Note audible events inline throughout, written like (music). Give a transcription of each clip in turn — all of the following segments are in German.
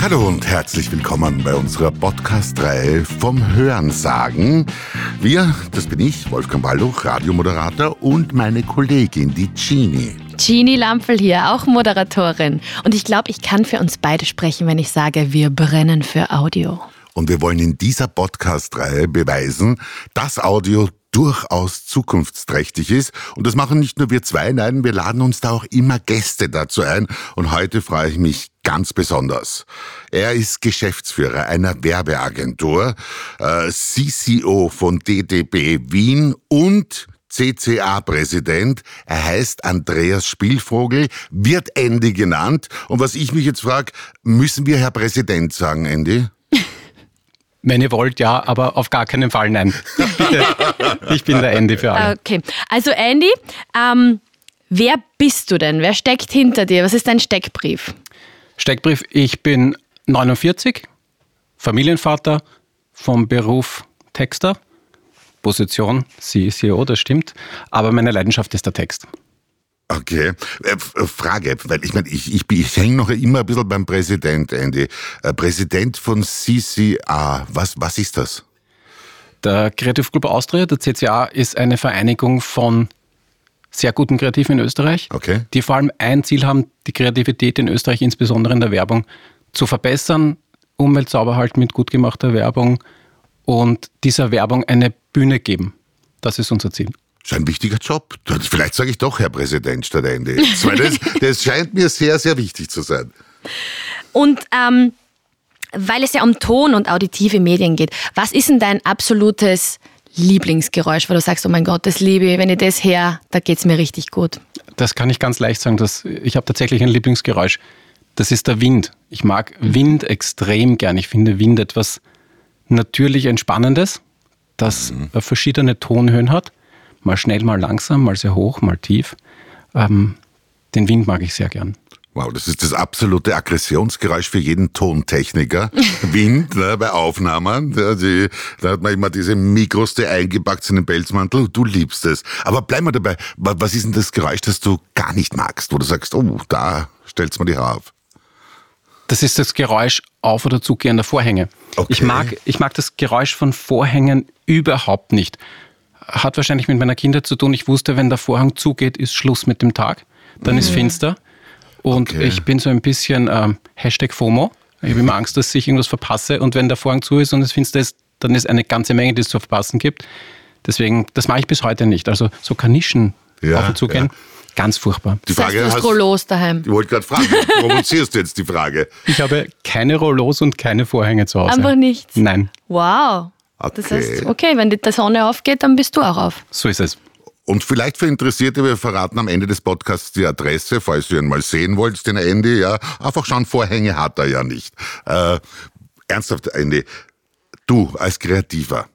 Hallo und herzlich willkommen bei unserer Podcast-Reihe vom Hörensagen. Wir, das bin ich, Wolfgang Balluch, Radiomoderator und meine Kollegin, die Genie. Genie Lampel hier, auch Moderatorin. Und ich glaube, ich kann für uns beide sprechen, wenn ich sage, wir brennen für Audio. Und wir wollen in dieser Podcast-Reihe beweisen, dass Audio durchaus zukunftsträchtig ist. Und das machen nicht nur wir zwei, nein, wir laden uns da auch immer Gäste dazu ein. Und heute freue ich mich ganz besonders. Er ist Geschäftsführer einer Werbeagentur, äh, CCO von DDB Wien und CCA-Präsident. Er heißt Andreas Spielvogel, wird Andy genannt. Und was ich mich jetzt frage, müssen wir Herr Präsident sagen, Andy? Wenn ihr wollt, ja, aber auf gar keinen Fall nein. Bitte, ich bin der Andy für alle. Okay, also Andy, ähm, wer bist du denn? Wer steckt hinter dir? Was ist dein Steckbrief? Steckbrief, ich bin 49, Familienvater vom Beruf Texter, Position CEO, das stimmt, aber meine Leidenschaft ist der Text. Okay. Äh, Frage, weil ich meine, ich, ich, ich hänge noch immer ein bisschen beim Präsident, Andy. Äh, Präsident von CCA, was, was ist das? Der Creative Club Austria, der CCA, ist eine Vereinigung von sehr guten Kreativen in Österreich, okay. die vor allem ein Ziel haben, die Kreativität in Österreich, insbesondere in der Werbung, zu verbessern, Umwelt sauber halten mit gut gemachter Werbung und dieser Werbung eine Bühne geben. Das ist unser Ziel. Das ist ein wichtiger Job. Vielleicht sage ich doch Herr Präsident statt Ende. Das, (laughs) das scheint mir sehr, sehr wichtig zu sein. Und ähm, weil es ja um Ton und auditive Medien geht, was ist denn dein absolutes Lieblingsgeräusch, wo du sagst, oh mein Gott, das liebe ich, wenn ich das her, da geht es mir richtig gut? Das kann ich ganz leicht sagen. Dass ich habe tatsächlich ein Lieblingsgeräusch. Das ist der Wind. Ich mag Wind extrem gern. Ich finde Wind etwas natürlich Entspannendes, das mhm. verschiedene Tonhöhen hat mal schnell, mal langsam, mal sehr hoch, mal tief. Ähm, den Wind mag ich sehr gern. Wow, das ist das absolute Aggressionsgeräusch für jeden Tontechniker. (laughs) Wind ne, bei Aufnahmen. Ja, die, da hat man immer diese Mikros, die eingepackt sind im Pelzmantel. Du liebst es. Aber bleib mal dabei. Was ist denn das Geräusch, das du gar nicht magst? Wo du sagst, oh, da stellst du mir die Haare auf. Das ist das Geräusch auf- oder zugehender Vorhänge. Okay. Ich, mag, ich mag das Geräusch von Vorhängen überhaupt nicht hat wahrscheinlich mit meiner Kindheit zu tun. Ich wusste, wenn der Vorhang zugeht, ist Schluss mit dem Tag. Dann mhm. ist finster. Und okay. ich bin so ein bisschen ähm, Hashtag FOMO. Ich habe immer Angst, dass ich irgendwas verpasse. Und wenn der Vorhang zu ist und es finster ist, dann ist eine ganze Menge, die es zu verpassen gibt. Deswegen, das mache ich bis heute nicht. Also so Kanischen ja, auf und zu gehen. Ja. Ganz furchtbar. Die Frage das heißt, du hast Rollos daheim. Ich wollte gerade fragen, provozierst du jetzt die Frage? Ich habe keine Rollos und keine Vorhänge zu Hause. Einfach nichts? Nein. Wow. Okay. Das heißt, okay, wenn die Sonne aufgeht, dann bist du auch auf. So ist es. Und vielleicht für Interessierte, wir verraten am Ende des Podcasts die Adresse, falls ihr ihn mal sehen wollt, den Andy, ja. Einfach schauen, Vorhänge hat er ja nicht. Äh, ernsthaft, Andy, du als Kreativer,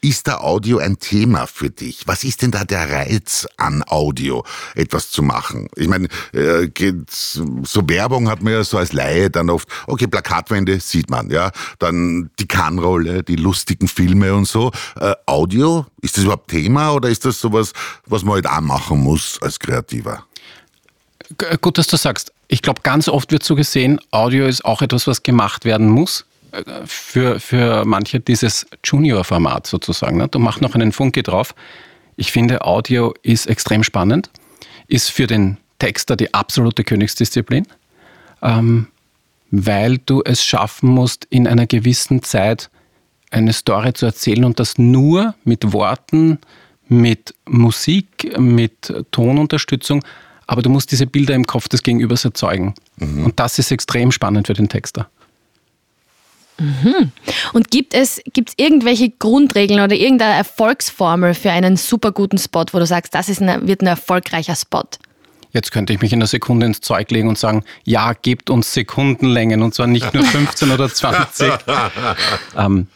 ist da Audio ein Thema für dich? Was ist denn da der Reiz an Audio, etwas zu machen? Ich meine, äh, so Werbung hat man ja so als Laie dann oft, okay, Plakatwände sieht man, ja, dann die Kannrolle, die lustigen Filme und so. Äh, Audio, ist das überhaupt Thema oder ist das sowas, was man halt auch machen muss als Kreativer? Gut, dass du sagst. Ich glaube, ganz oft wird so gesehen, Audio ist auch etwas, was gemacht werden muss für, für manche dieses Junior-Format sozusagen. Ne? Du machst noch einen Funke drauf. Ich finde, Audio ist extrem spannend, ist für den Texter die absolute Königsdisziplin, ähm, weil du es schaffen musst, in einer gewissen Zeit eine Story zu erzählen und das nur mit Worten, mit Musik, mit Tonunterstützung, aber du musst diese Bilder im Kopf des Gegenübers erzeugen. Mhm. Und das ist extrem spannend für den Texter. Mhm. Und gibt es gibt's irgendwelche Grundregeln oder irgendeine Erfolgsformel für einen super guten Spot, wo du sagst, das ist ein, wird ein erfolgreicher Spot? Jetzt könnte ich mich in einer Sekunde ins Zeug legen und sagen, ja, gebt uns Sekundenlängen und zwar nicht nur (laughs) 15 oder 20. ähm,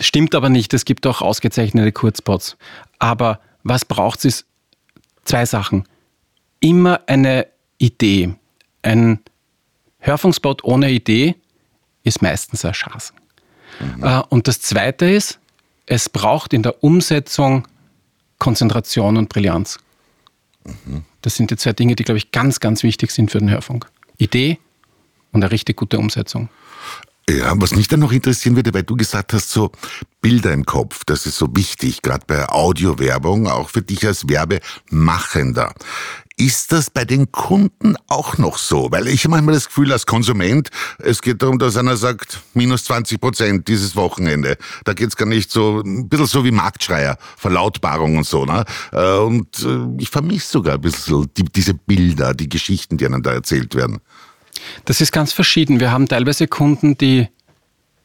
stimmt aber nicht, es gibt auch ausgezeichnete Kurzspots. Aber was braucht es ist zwei Sachen. Immer eine Idee. Ein Hörfunkspot ohne Idee ist meistens ein Chance. Mhm. Äh, und das Zweite ist, es braucht in der Umsetzung Konzentration und Brillanz. Mhm. Das sind die zwei Dinge, die, glaube ich, ganz, ganz wichtig sind für den Hörfunk. Idee und eine richtig gute Umsetzung. Ja, was mich dann noch interessieren würde, weil du gesagt hast, so Bilder im Kopf, das ist so wichtig, gerade bei Audiowerbung, auch für dich als Werbemachender. Ist das bei den Kunden auch noch so? Weil ich habe manchmal das Gefühl als Konsument, es geht darum, dass einer sagt, minus 20 Prozent dieses Wochenende. Da geht's gar nicht so, ein bisschen so wie Marktschreier, Verlautbarung und so. Ne? Äh, und äh, ich vermisse sogar ein bisschen die, diese Bilder, die Geschichten, die einem da erzählt werden. Das ist ganz verschieden. Wir haben teilweise Kunden, die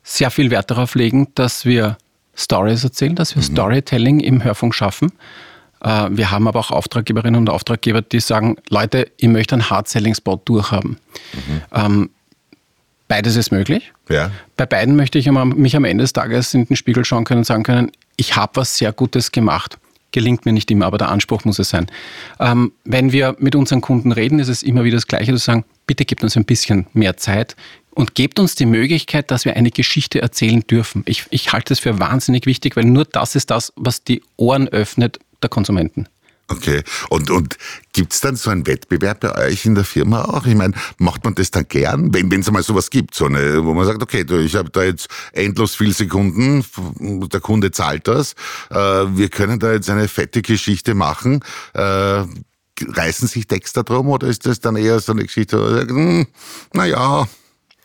sehr viel Wert darauf legen, dass wir Stories erzählen, dass wir mhm. Storytelling im Hörfunk schaffen. Äh, wir haben aber auch Auftraggeberinnen und Auftraggeber, die sagen, Leute, ich möchte einen Hard-Selling-Spot durchhaben. Mhm. Ähm, beides ist möglich. Ja. Bei beiden möchte ich mich am Ende des Tages in den Spiegel schauen können und sagen können, ich habe was sehr Gutes gemacht. Gelingt mir nicht immer, aber der Anspruch muss es sein. Ähm, wenn wir mit unseren Kunden reden, ist es immer wieder das Gleiche, zu sagen, bitte gebt uns ein bisschen mehr Zeit und gebt uns die Möglichkeit, dass wir eine Geschichte erzählen dürfen. Ich, ich halte es für wahnsinnig wichtig, weil nur das ist das, was die Ohren öffnet der Konsumenten. Okay. Und, und es dann so einen Wettbewerb bei euch in der Firma auch? Ich meine, macht man das dann gern, wenn es einmal sowas gibt, so eine, wo man sagt, okay, du, ich habe da jetzt endlos viele Sekunden, der Kunde zahlt das, äh, wir können da jetzt eine fette Geschichte machen. Äh, reißen sich Texter drum oder ist das dann eher so eine Geschichte, wo sagen, hm, naja.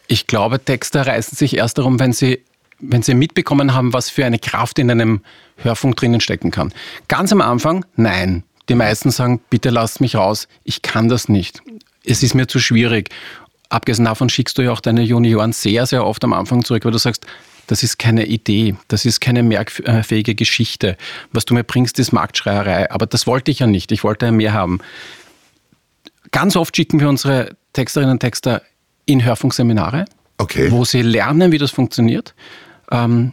Ich glaube, Texter reißen sich erst darum, wenn sie wenn Sie mitbekommen haben, was für eine Kraft in einem Hörfunk drinnen stecken kann. Ganz am Anfang, nein. Die meisten sagen, bitte lasst mich raus, ich kann das nicht. Es ist mir zu schwierig. Abgesehen davon schickst du ja auch deine Junioren sehr, sehr oft am Anfang zurück, weil du sagst, das ist keine Idee, das ist keine merkfähige Geschichte. Was du mir bringst, ist Marktschreierei. Aber das wollte ich ja nicht, ich wollte ja mehr haben. Ganz oft schicken wir unsere Texterinnen und Texter in Hörfunkseminare, okay. wo sie lernen, wie das funktioniert. Ähm,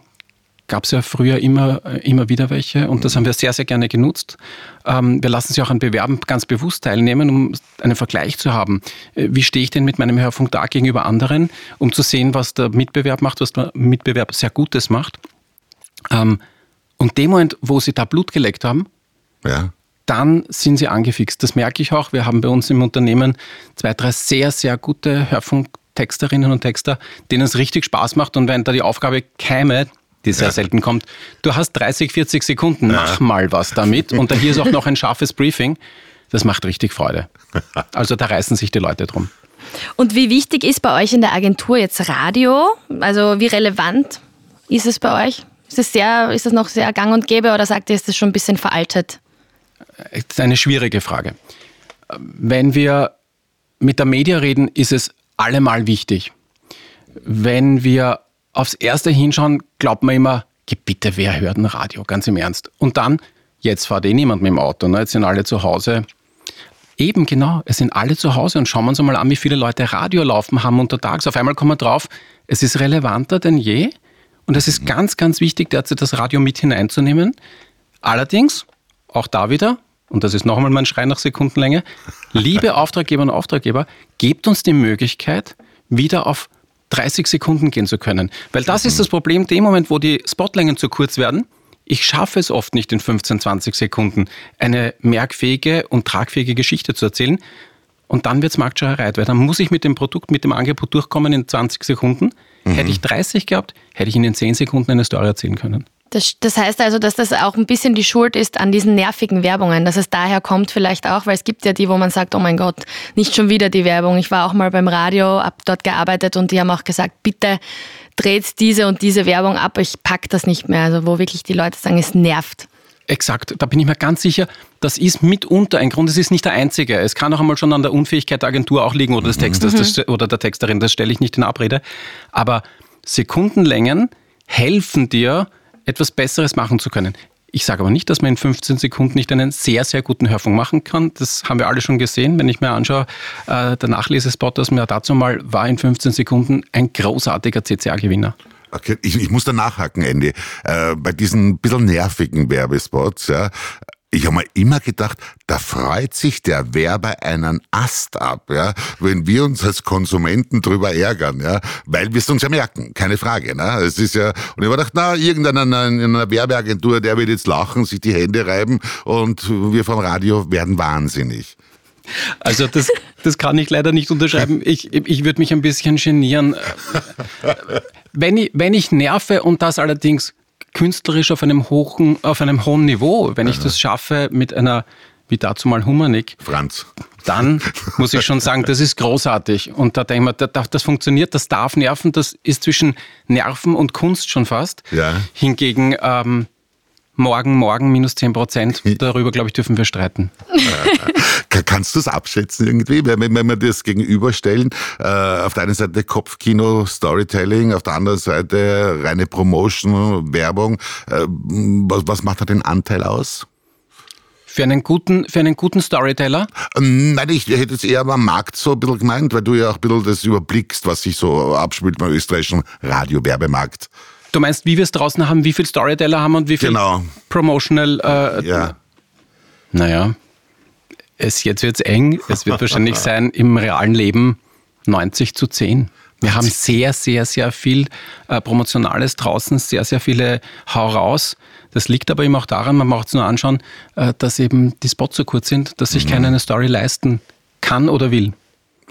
Gab es ja früher immer, äh, immer wieder welche und das haben wir sehr, sehr gerne genutzt. Ähm, wir lassen sie auch an Bewerben ganz bewusst teilnehmen, um einen Vergleich zu haben. Äh, wie stehe ich denn mit meinem Hörfunk da gegenüber anderen, um zu sehen, was der Mitbewerb macht, was der Mitbewerb sehr Gutes macht. Ähm, und dem Moment, wo sie da Blut geleckt haben, ja dann sind sie angefixt. Das merke ich auch. Wir haben bei uns im Unternehmen zwei, drei sehr, sehr gute Hörfunk Texterinnen und Texter, denen es richtig Spaß macht und wenn da die Aufgabe käme, die sehr ja. selten kommt, du hast 30, 40 Sekunden, ja. mach mal was damit und hier ist auch noch ein scharfes Briefing, das macht richtig Freude. (laughs) Also da reißen sich die Leute drum. Und wie wichtig ist bei euch in der Agentur jetzt Radio? Also wie relevant ist es bei euch? Ist es, sehr, ist es noch sehr gang und gäbe oder sagt ihr, ist das schon ein bisschen veraltet? Das ist eine schwierige Frage. Wenn wir mit der Media reden, ist es allemal wichtig. Wenn wir aufs Erste hinschauen, glaubt man immer, bitte, wer hört ein Radio? Ganz im Ernst. Und dann, jetzt fährt eh niemand mit dem Auto, ne? jetzt sind alle zu Hause. Eben genau, es sind alle zu Hause und schauen wir uns einmal an, wie viele Leute Radio laufen haben untertags. Auf einmal kommen wir drauf, es ist relevanter denn je und es ist ganz, ganz wichtig, derzeit das Radio mit hineinzunehmen. Allerdings, auch da wieder, und das ist noch einmal mein Schrei nach Sekundenlänge, liebe Auftraggeber und Auftraggeber, gebt uns die Möglichkeit, wieder auf 30 Sekunden gehen zu können. Weil das ist das Problem, dem Moment, wo die Spotlängen zu kurz werden, ich schaffe es oft nicht in 15, 20 Sekunden, eine merkfähige und tragfähige Geschichte zu erzählen. Und dann wird es Marktschreierei, weil dann muss ich mit dem Produkt, mit dem Angebot durchkommen in 20 Sekunden. Mhm. Hätte ich 30 gehabt, hätte ich in den 10 Sekunden eine Story erzählen können. Das, das, heißt also, dass das auch ein bisschen die Schuld ist an diesen nervigen Werbungen, dass es daher kommt vielleicht auch, weil es gibt ja die, wo man sagt, oh mein Gott, nicht schon wieder die Werbung. Ich war auch mal beim Radio, habe dort gearbeitet und die haben auch gesagt, bitte dreht diese und diese Werbung ab, ich pack das nicht mehr. Also wo wirklich die Leute sagen, es nervt. Exakt, da bin ich mir ganz sicher, das ist mitunter ein Grund, es ist nicht der einzige. Es kann auch einmal schon an der Unfähigkeit der Agentur auch liegen oder des Texters mhm. das, oder der Texterin, das stelle ich nicht in Abrede. Aber Sekundenlängen helfen dir, etwas Besseres machen zu können. Ich sage aber nicht, dass man in 15 Sekunden nicht einen sehr, sehr guten Hörfunk machen kann. Das haben wir alle schon gesehen. Wenn ich mir anschaue, äh, der Nachlesespot aus mir dazu mal war in 15 Sekunden ein großartiger CCA-Gewinner. Okay, ich, ich muss da nachhaken, Andy. Äh, bei diesen bisschen nervigen Werbespots, ja, ich habe mir immer gedacht, da freut sich der Werber einen Ast ab, ja, wenn wir uns als Konsumenten drüber ärgern, ja, weil wir es uns ja merken, keine Frage, ne? Es ist ja, und ich habe gedacht, na, irgendeiner in einer Werbeagentur, der wird jetzt lachen, sich die Hände reiben und wir vom Radio werden wahnsinnig. Also das, das kann ich leider nicht unterschreiben. (laughs) Ich, ich würde mich ein bisschen genieren. Wenn ich, wenn ich nerve und das allerdings künstlerisch auf einem, hohen, auf einem hohen Niveau, wenn ich das schaffe mit einer, wie dazu mal Humanik, Franz. dann muss ich schon sagen, das ist großartig. Und da denke ich mir, das, das funktioniert, das darf nerven, das ist zwischen Nerven und Kunst schon fast. Ja. Hingegen ähm, morgen, morgen minus 10 Prozent, darüber glaube ich dürfen wir streiten. (laughs) Ka- Kannst du es abschätzen irgendwie, wenn, wenn wenn wir das gegenüberstellen? Äh, auf der einen Seite Kopfkino, Storytelling, auf der anderen Seite reine Promotion, Werbung. Äh, was, was macht da den Anteil aus? Für einen guten, für einen guten Storyteller Ähm, Nein, ich hätte es eher am Markt so ein bisschen gemeint, weil du ja auch ein bisschen das überblickst, was sich so abspielt beim österreichischen Radiowerbemarkt. Du meinst, wie wir es draußen haben, wie viel Storyteller haben und wie viel Genau. Promotional. Äh, Ja. Naja, es, jetzt wird es eng. Es wird wahrscheinlich sein im realen Leben 90 zu 10. Wir haben sehr, sehr, sehr viel äh, Promotionales draußen, sehr, sehr viele Hau raus. Das liegt aber eben auch daran, man braucht es nur anschauen, äh, dass eben die Spots so kurz sind, dass sich keiner eine Story leisten kann oder will.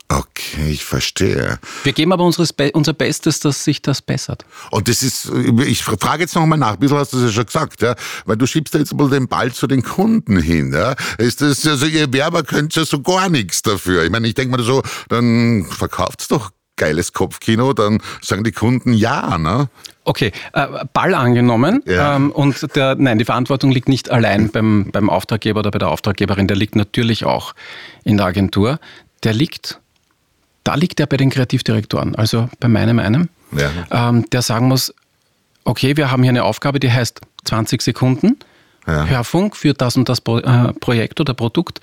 Okay, ich verstehe. Wir geben aber Be unser Bestes, dass sich das bessert. Und das ist, ich frage jetzt nochmal nach, ein bisschen hast du es ja schon gesagt, ja, weil du schiebst da jetzt mal den Ball zu den Kunden hin, ja. Ist das, also ihr Werber könnt ja so gar nichts dafür. Ich meine, ich denke mal so, dann verkauft's doch geiles Kopfkino, dann sagen die Kunden ja, ne? Okay, äh, Ball angenommen. Ja. Ähm, und der, nein, die Verantwortung liegt nicht allein beim, beim Auftraggeber oder bei der Auftraggeberin, der liegt natürlich auch in der Agentur. Der liegt, da liegt er bei den Kreativdirektoren, also bei meinem einem, Ja. ähm, der sagen muss, okay, wir haben hier eine Aufgabe, die heißt 20 Sekunden, Ja. Hörfunk für das und das Pro, äh, Projekt oder Produkt.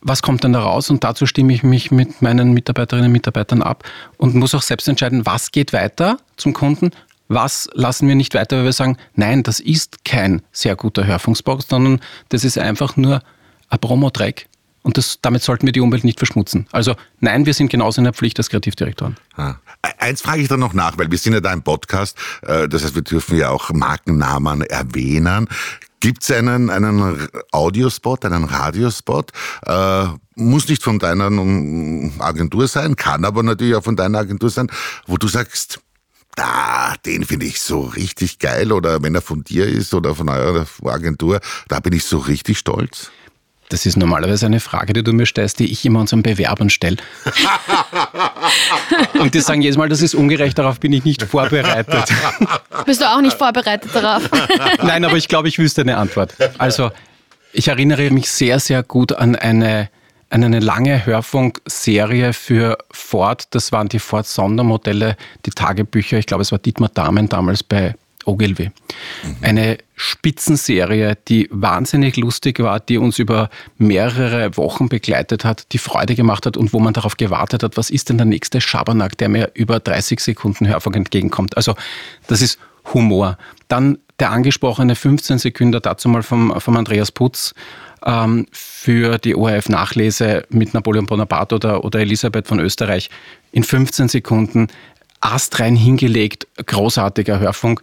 Was kommt denn da raus? Und dazu stimme ich mich mit meinen Mitarbeiterinnen und Mitarbeitern ab und muss auch selbst entscheiden, was geht weiter zum Kunden, was lassen wir nicht weiter, weil wir sagen, nein, das ist kein sehr guter Hörfunkspot, sondern das ist einfach nur ein Promo-Track. Und das, damit sollten wir die Umwelt nicht verschmutzen. Also nein, wir sind genauso in der Pflicht als Kreativdirektoren. Ah. Eins frage ich dann noch nach, weil wir sind ja da im Podcast, äh, das heißt, wir dürfen ja auch Markennamen erwähnen. Gibt es einen, einen Audiospot, einen Radiospot? Äh, muss nicht von deiner ähm, Agentur sein, kann aber natürlich auch von deiner Agentur sein, wo du sagst, da, den finde ich so richtig geil oder wenn er von dir ist oder von eurer Agentur, da bin ich so richtig stolz. Das ist normalerweise eine Frage, die du mir stellst, die ich immer unseren Bewerbern stelle. (laughs) Und die sagen jedes Mal, das ist ungerecht, darauf bin ich nicht vorbereitet. Bist du auch nicht vorbereitet darauf? (laughs) Nein, aber ich glaube, ich wüsste eine Antwort. Also, ich erinnere mich sehr, sehr gut an eine, an eine lange Hörfunkserie für Ford. Das waren die Ford Sondermodelle, die Tagebücher. Ich glaube, es war Dietmar Dahmen damals bei Ogilvy. Eine Spitzenserie, die wahnsinnig lustig war, die uns über mehrere Wochen begleitet hat, die Freude gemacht hat und wo man darauf gewartet hat, was ist denn der nächste Schabernack, der mir über 30 Sekunden Hörfunk entgegenkommt. Also das ist Humor. Dann der angesprochene 15 Sekunden dazu mal vom, vom Andreas Putz ähm, für die ORF-Nachlese mit Napoleon Bonaparte oder, oder Elisabeth von Österreich in 15 Sekunden astrein hingelegt, großartiger Hörfunk.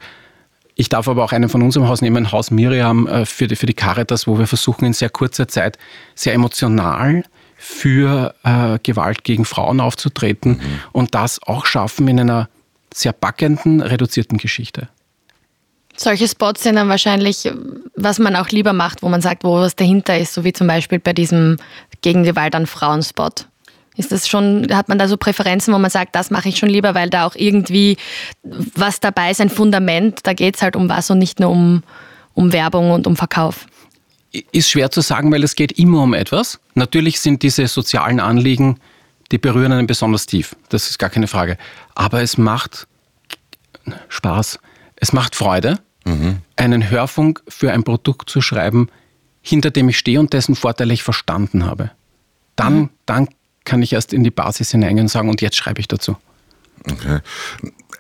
Ich darf aber auch einen von unserem Haus nehmen, Haus Miriam äh, für die, für die Caritas, wo wir versuchen in sehr kurzer Zeit sehr emotional für äh, Gewalt gegen Frauen aufzutreten und das auch schaffen in einer sehr packenden, reduzierten Geschichte. Solche Spots sind dann wahrscheinlich, was man auch lieber macht, wo man sagt, wo was dahinter ist, so wie zum Beispiel bei diesem gegen Gewalt an Frauen Spot. Ist das schon, hat man da so Präferenzen, wo man sagt, das mache ich schon lieber, weil da auch irgendwie was dabei ist, ein Fundament, da geht es halt um was und nicht nur um, um Werbung und um Verkauf. Ist schwer zu sagen, weil es geht immer um etwas. Natürlich sind diese sozialen Anliegen, die berühren einen besonders tief. Das ist gar keine Frage. Aber es macht Spaß. Es macht Freude, einen Hörfunk für ein Produkt zu schreiben, hinter dem ich stehe und dessen Vorteile ich verstanden habe. Dann, dann kann ich erst in die Basis hineingehen und sagen, und jetzt schreibe ich dazu. Okay.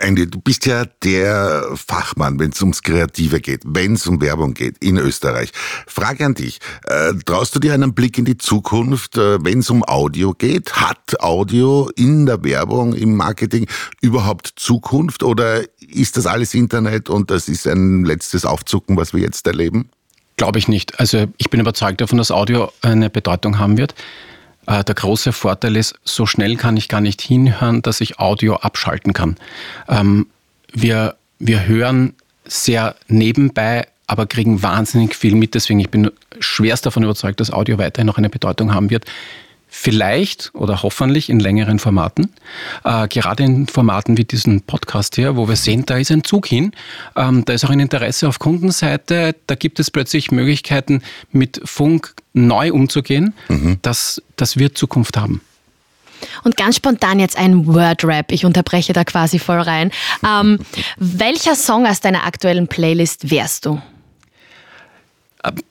Andy, du bist ja der Fachmann, wenn es ums Kreative geht, wenn es um Werbung geht in Österreich. Frage an dich, äh, traust du dir einen Blick in die Zukunft, äh, wenn es um Audio geht? Hat Audio in der Werbung, im Marketing überhaupt Zukunft oder ist das alles Internet und das ist ein letztes Aufzucken, was wir jetzt erleben? Glaube ich nicht. Also ich bin überzeugt davon, dass Audio eine Bedeutung haben wird. Äh, der große Vorteil ist, so schnell kann ich gar nicht hinhören, dass ich Audio abschalten kann. Ähm, wir, wir hören sehr nebenbei, aber kriegen wahnsinnig viel mit. Deswegen ich bin schwerst davon überzeugt, dass Audio weiterhin noch eine Bedeutung haben wird. Vielleicht oder hoffentlich in längeren Formaten, äh, gerade in Formaten wie diesen Podcast hier, wo wir sehen, da ist ein Zug hin, ähm, da ist auch ein Interesse auf Kundenseite, da gibt es plötzlich Möglichkeiten, mit Funk neu umzugehen. Mhm. Das, das wird Zukunft haben. Und ganz spontan jetzt ein Word-Rap. Ich unterbreche da quasi voll rein. Ähm, welcher Song aus deiner aktuellen Playlist wärst du?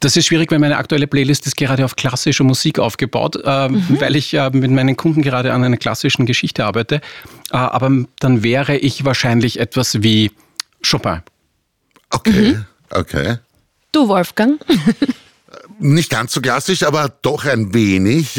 Das ist schwierig, weil meine aktuelle Playlist ist gerade auf klassischer Musik aufgebaut, äh, mhm. weil ich äh, mit meinen Kunden gerade an einer klassischen Geschichte arbeite. Äh, aber dann wäre ich wahrscheinlich etwas wie Chopin. Okay, mhm. okay. Du, Wolfgang? Nicht ganz so klassisch, aber doch ein wenig.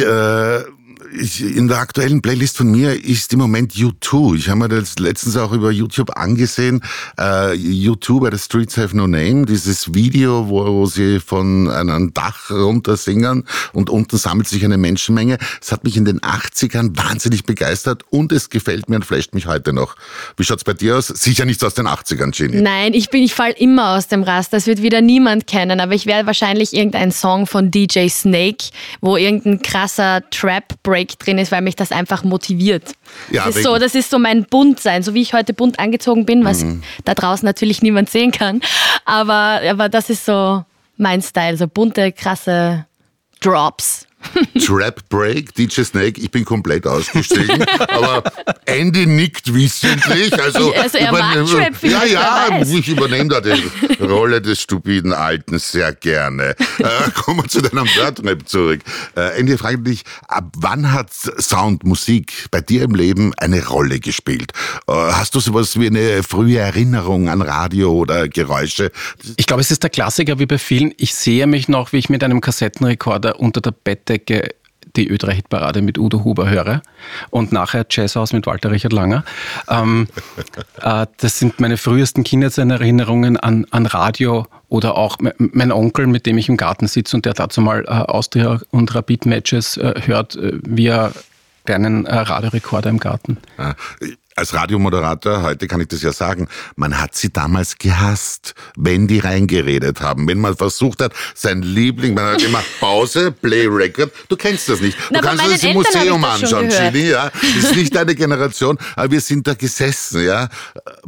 Äh, ich, in der aktuellen Playlist von mir ist im Moment U2. Ich habe mir das letztens auch über YouTube angesehen. Uh, U2 bei The Streets Have No Name, dieses Video, wo, sie von einem Dach runter singen und unten sammelt sich eine Menschenmenge. Es hat mich in den 80ern wahnsinnig begeistert und es gefällt mir und flasht mich heute noch. Wie schaut's bei dir aus? Sicher nicht aus den 80ern, Jenny. Nein, ich bin, ich fall immer aus dem Rast. Das wird wieder niemand kennen, aber ich werde wahrscheinlich irgendeinen Song von DJ Snake, wo irgendein krasser Trap-Break Break drin ist, weil mich das einfach motiviert. Ja, das, ist so, das ist so mein Buntsein, so wie ich heute bunt angezogen bin, was mhm. da draußen natürlich niemand sehen kann. Aber, aber das ist so mein Style, so bunte, krasse Drops. Trap Break, DJ Snake, ich bin komplett ausgestiegen. (laughs) aber Andy nickt wissentlich. Also, (laughs) also er mag Trap, Ja, ja, ich übernehme da die Rolle des stupiden Alten sehr gerne. (laughs) Äh, kommen wir zu deinem Wordrap zurück. Äh, Andy, frage dich, ab wann hat Sound, Musik bei dir im Leben eine Rolle gespielt? Äh, hast du sowas wie eine frühe Erinnerung an Radio oder Geräusche? Ich glaube, es ist der Klassiker wie bei vielen. Ich sehe mich noch, wie ich mit einem Kassettenrekorder unter der Bett Bettdecke die Ö3-Hitparade mit Udo Huber höre und nachher Jazzhaus mit Walter Richard Langer. Ähm, (laughs) äh, das sind meine frühesten Kindheitserinnerungen an, an Radio oder auch mein Onkel, mit dem ich im Garten sitze und der dazu mal äh, Austria und Rapid-Matches äh, hört, äh, wie er einen äh, Radiorekorder im Garten. Als Radiomoderator, heute kann ich das ja sagen, man hat sie damals gehasst, wenn die reingeredet haben. Wenn man versucht hat, sein Liebling, man hat immer Pause, Play Record, du kennst das nicht. Du Na, kannst das im Museum anschauen, Chili, ja. Das ist nicht deine Generation, aber wir sind da gesessen, ja.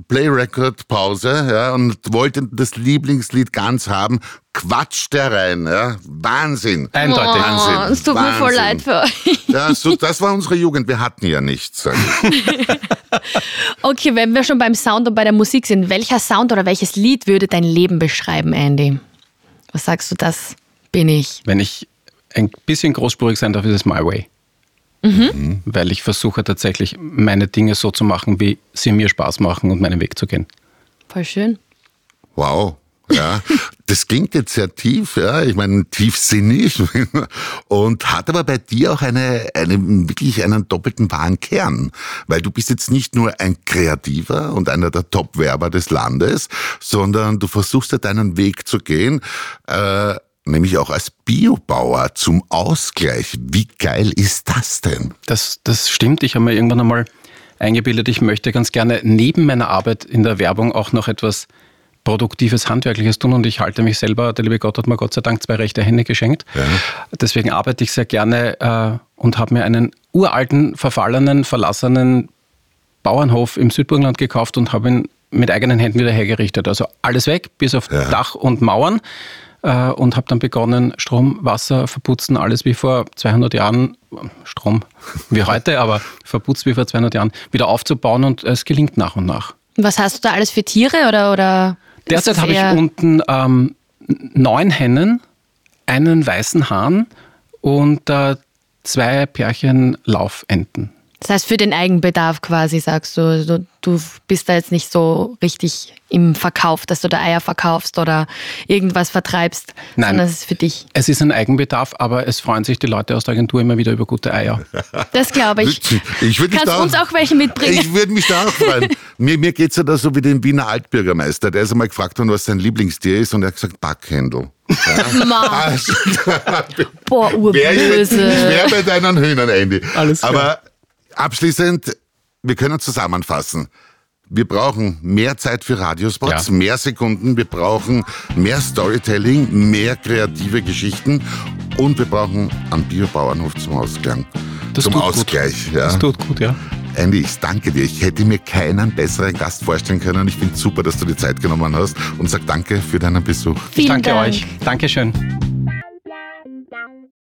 Play Record, Pause, ja, und wollten das Lieblingslied ganz haben, quatscht der rein. Ja? Wahnsinn. Eindeutig. Oh, Wahnsinn. Es tut Wahnsinn. mir voll leid für euch. Ja, so, das war unsere Jugend. Wir hatten ja nichts. (laughs) okay, wenn wir schon beim Sound und bei der Musik sind, welcher Sound oder welches Lied würde dein Leben beschreiben, Andy? Was sagst du, das bin ich? Wenn ich ein bisschen großspurig sein darf, ist es My Way. Mhm. Weil ich versuche tatsächlich meine Dinge so zu machen, wie sie mir Spaß machen und meinen Weg zu gehen. Voll schön. Wow. Ja, das klingt jetzt sehr tief, ja, ich meine tiefsinnig (laughs) und hat aber bei dir auch eine, eine wirklich einen doppelten wahren Kern, weil du bist jetzt nicht nur ein Kreativer und einer der Top-Werber des Landes, sondern du versuchst ja deinen Weg zu gehen, äh, nämlich auch als Biobauer zum Ausgleich. Wie geil ist das denn? Das, das stimmt. Ich habe mir irgendwann einmal eingebildet, ich möchte ganz gerne neben meiner Arbeit in der Werbung auch noch etwas produktives Handwerkliches tun und ich halte mich selber, der liebe Gott hat mir Gott sei Dank zwei rechte Hände geschenkt. Ja. Deswegen arbeite ich sehr gerne äh, und habe mir einen uralten, verfallenen, verlassenen Bauernhof im Südburgenland gekauft und habe ihn mit eigenen Händen wieder hergerichtet. Also alles weg, bis auf ja. Dach und Mauern äh, und habe dann begonnen, Strom, Wasser, Verputzen, alles wie vor 200 Jahren, Strom wie heute, (laughs) aber verputzt wie vor 200 Jahren, wieder aufzubauen und es gelingt nach und nach. Was hast du da alles für Tiere oder, oder Derzeit habe ich unten ähm, neun Hennen, einen weißen Hahn und äh, zwei Pärchen Laufenten. Das heißt, für den Eigenbedarf quasi sagst du, du, du bist da jetzt nicht so richtig im Verkauf, dass du da Eier verkaufst oder irgendwas vertreibst, Nein. sondern es ist für dich. Es ist ein Eigenbedarf, aber es freuen sich die Leute aus der Agentur immer wieder über gute Eier. Das glaube ich. Ich würde Kannst da uns auch welche mitbringen. Ich würde mich da auch freuen. mir mir geht es ja da so wie dem Wiener Altbürgermeister. Der ist einmal gefragt worden, was sein Lieblingstier ist und er hat gesagt, Backhändel. (laughs) Mann, Also, (laughs) boah, Wär ich urböse. mehr bei deinen Hühnern, Andy. Alles klar. Aber abschließend, wir können zusammenfassen. Wir brauchen mehr Zeit für Radiospots, Ja. mehr Sekunden, wir brauchen mehr Storytelling, mehr kreative Geschichten und wir brauchen einen Biobauernhof zum Ausklang. Das zum tut gut. Ausgleich. Ja. Das tut gut, ja. Andy, ich danke dir. Ich hätte mir keinen besseren Gast vorstellen können. Ich finde super, dass du die Zeit genommen hast und sag danke für deinen Besuch. Vielen Danke Dank. euch. Dankeschön.